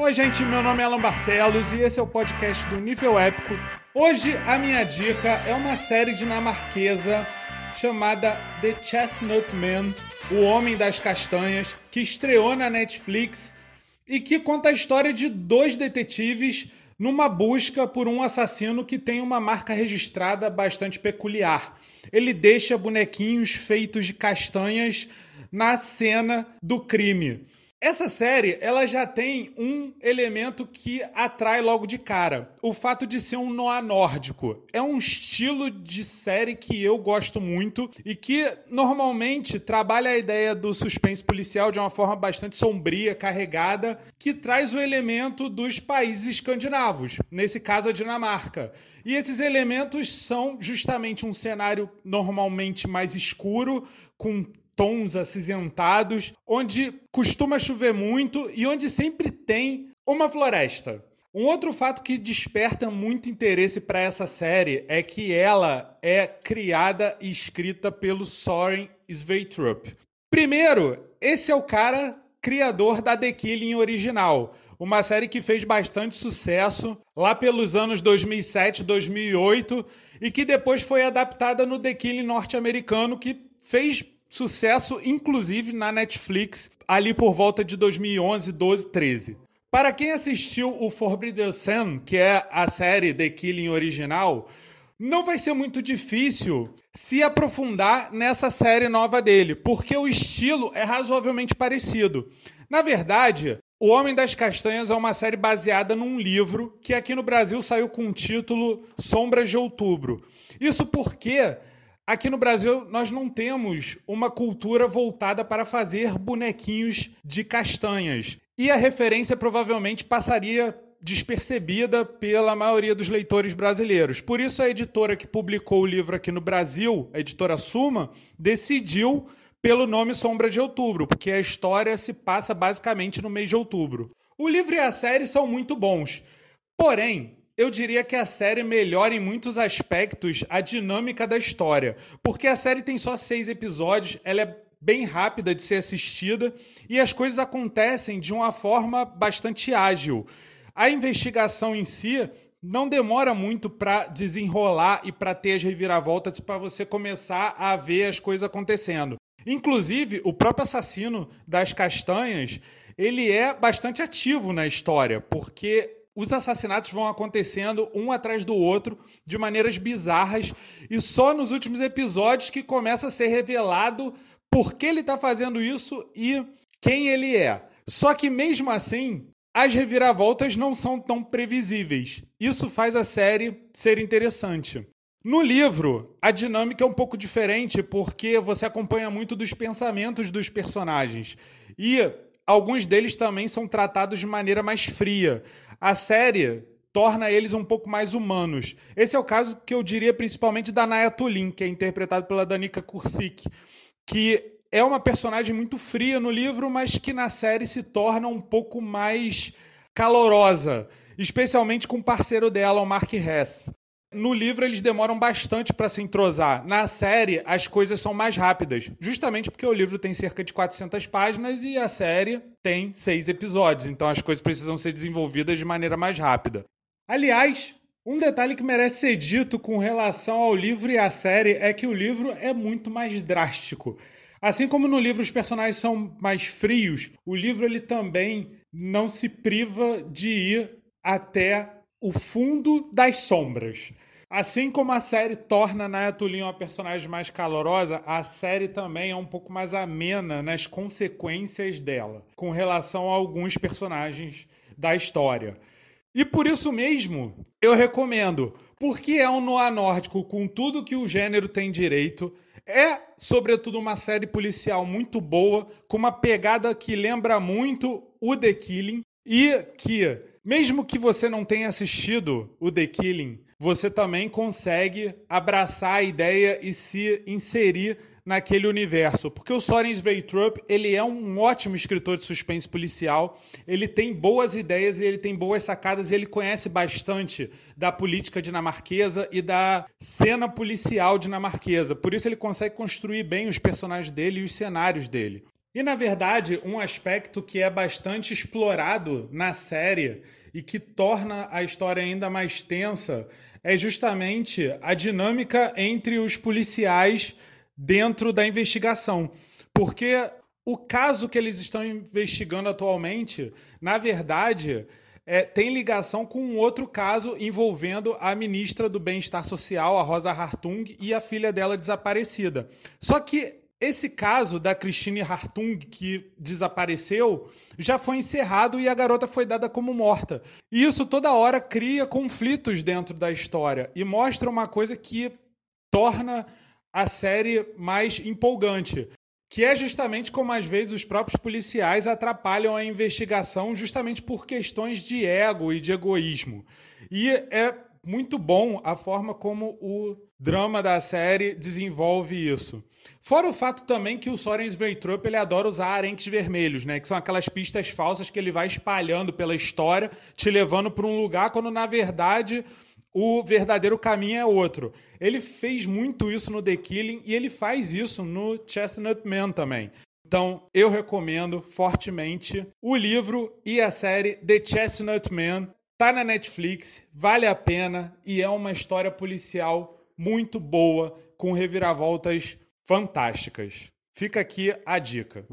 Oi, gente, meu nome é Alan Barcelos e esse é o podcast do Nível Épico. Hoje a minha dica é uma série dinamarquesa chamada The Chestnut Man, O Homem das Castanhas, que estreou na Netflix e que conta a história de dois detetives numa busca por um assassino que tem uma marca registrada bastante peculiar. Ele deixa bonequinhos feitos de castanhas na cena do crime. Essa série, ela já tem um elemento que atrai logo de cara. O fato de ser um noir nórdico. É um estilo de série que eu gosto muito e que normalmente trabalha a ideia do suspense policial de uma forma bastante sombria, carregada, que traz o elemento dos países escandinavos, nesse caso a Dinamarca. E esses elementos são justamente um cenário normalmente mais escuro, com tons acinzentados, onde costuma chover muito e onde sempre tem uma floresta. Um outro fato que desperta muito interesse para essa série é que ela é criada e escrita pelo Soren Sveistrup. Primeiro, esse é o cara criador da The Killing original, uma série que fez bastante sucesso lá pelos anos 2007, 2008 e que depois foi adaptada no The Killing norte-americano que fez Sucesso, inclusive, na Netflix, ali por volta de 2011, 12, 13. Para quem assistiu o Forbidden Sun, que é a série The Killing original, não vai ser muito difícil se aprofundar nessa série nova dele, porque o estilo é razoavelmente parecido. Na verdade, O Homem das Castanhas é uma série baseada num livro que aqui no Brasil saiu com o título Sombras de Outubro. Isso porque Aqui no Brasil, nós não temos uma cultura voltada para fazer bonequinhos de castanhas. E a referência provavelmente passaria despercebida pela maioria dos leitores brasileiros. Por isso, a editora que publicou o livro aqui no Brasil, a editora Suma, decidiu pelo nome Sombra de Outubro, porque a história se passa basicamente no mês de outubro. O livro e a série são muito bons. Porém, eu diria que a série melhora em muitos aspectos a dinâmica da história, porque a série tem só seis episódios, ela é bem rápida de ser assistida e as coisas acontecem de uma forma bastante ágil. A investigação em si não demora muito para desenrolar e para ter as reviravoltas para você começar a ver as coisas acontecendo. Inclusive, o próprio assassino das castanhas, ele é bastante ativo na história, porque os assassinatos vão acontecendo um atrás do outro de maneiras bizarras e só nos últimos episódios que começa a ser revelado por que ele está fazendo isso e quem ele é. Só que mesmo assim, as reviravoltas não são tão previsíveis. Isso faz a série ser interessante. No livro, a dinâmica é um pouco diferente porque você acompanha muito dos pensamentos dos personagens. E alguns deles também são tratados de maneira mais fria. A série torna eles um pouco mais humanos. Esse é o caso que eu diria principalmente da Naya Tulin, que é interpretado pela Danica Kursik, que é uma personagem muito fria no livro, mas que na série se torna um pouco mais calorosa, especialmente com o parceiro dela, o Mark Hess. No livro eles demoram bastante para se entrosar. Na série as coisas são mais rápidas, justamente porque o livro tem cerca de 400 páginas e a série tem seis episódios, então as coisas precisam ser desenvolvidas de maneira mais rápida. Aliás, um detalhe que merece ser dito com relação ao livro e à série é que o livro é muito mais drástico. Assim como no livro os personagens são mais frios, o livro ele também não se priva de ir até o fundo das sombras. Assim como a série torna a Naya Tulin uma personagem mais calorosa, a série também é um pouco mais amena nas consequências dela, com relação a alguns personagens da história. E por isso mesmo, eu recomendo, porque é um noir nórdico com tudo que o gênero tem direito, é, sobretudo, uma série policial muito boa, com uma pegada que lembra muito o The Killing e que mesmo que você não tenha assistido o The Killing, você também consegue abraçar a ideia e se inserir naquele universo, porque o Soren Sveitrup, ele é um ótimo escritor de suspense policial, ele tem boas ideias e ele tem boas sacadas e ele conhece bastante da política dinamarquesa e da cena policial dinamarquesa. Por isso ele consegue construir bem os personagens dele e os cenários dele. E na verdade, um aspecto que é bastante explorado na série e que torna a história ainda mais tensa é justamente a dinâmica entre os policiais dentro da investigação. Porque o caso que eles estão investigando atualmente, na verdade, é, tem ligação com um outro caso envolvendo a ministra do Bem-Estar Social, a Rosa Hartung, e a filha dela desaparecida. Só que esse caso da Christine Hartung, que desapareceu, já foi encerrado e a garota foi dada como morta. E isso toda hora cria conflitos dentro da história e mostra uma coisa que torna a série mais empolgante que é justamente como às vezes os próprios policiais atrapalham a investigação justamente por questões de ego e de egoísmo. E é muito bom a forma como o drama da série desenvolve isso. Fora o fato também que o Soren Sveitrop ele adora usar arenques vermelhos, né? Que são aquelas pistas falsas que ele vai espalhando pela história, te levando para um lugar quando na verdade o verdadeiro caminho é outro. Ele fez muito isso no The Killing e ele faz isso no Chestnut Man também. Então, eu recomendo fortemente o livro e a série The Chestnut Man. Tá na Netflix, vale a pena e é uma história policial muito boa, com reviravoltas fantásticas. Fica aqui a dica.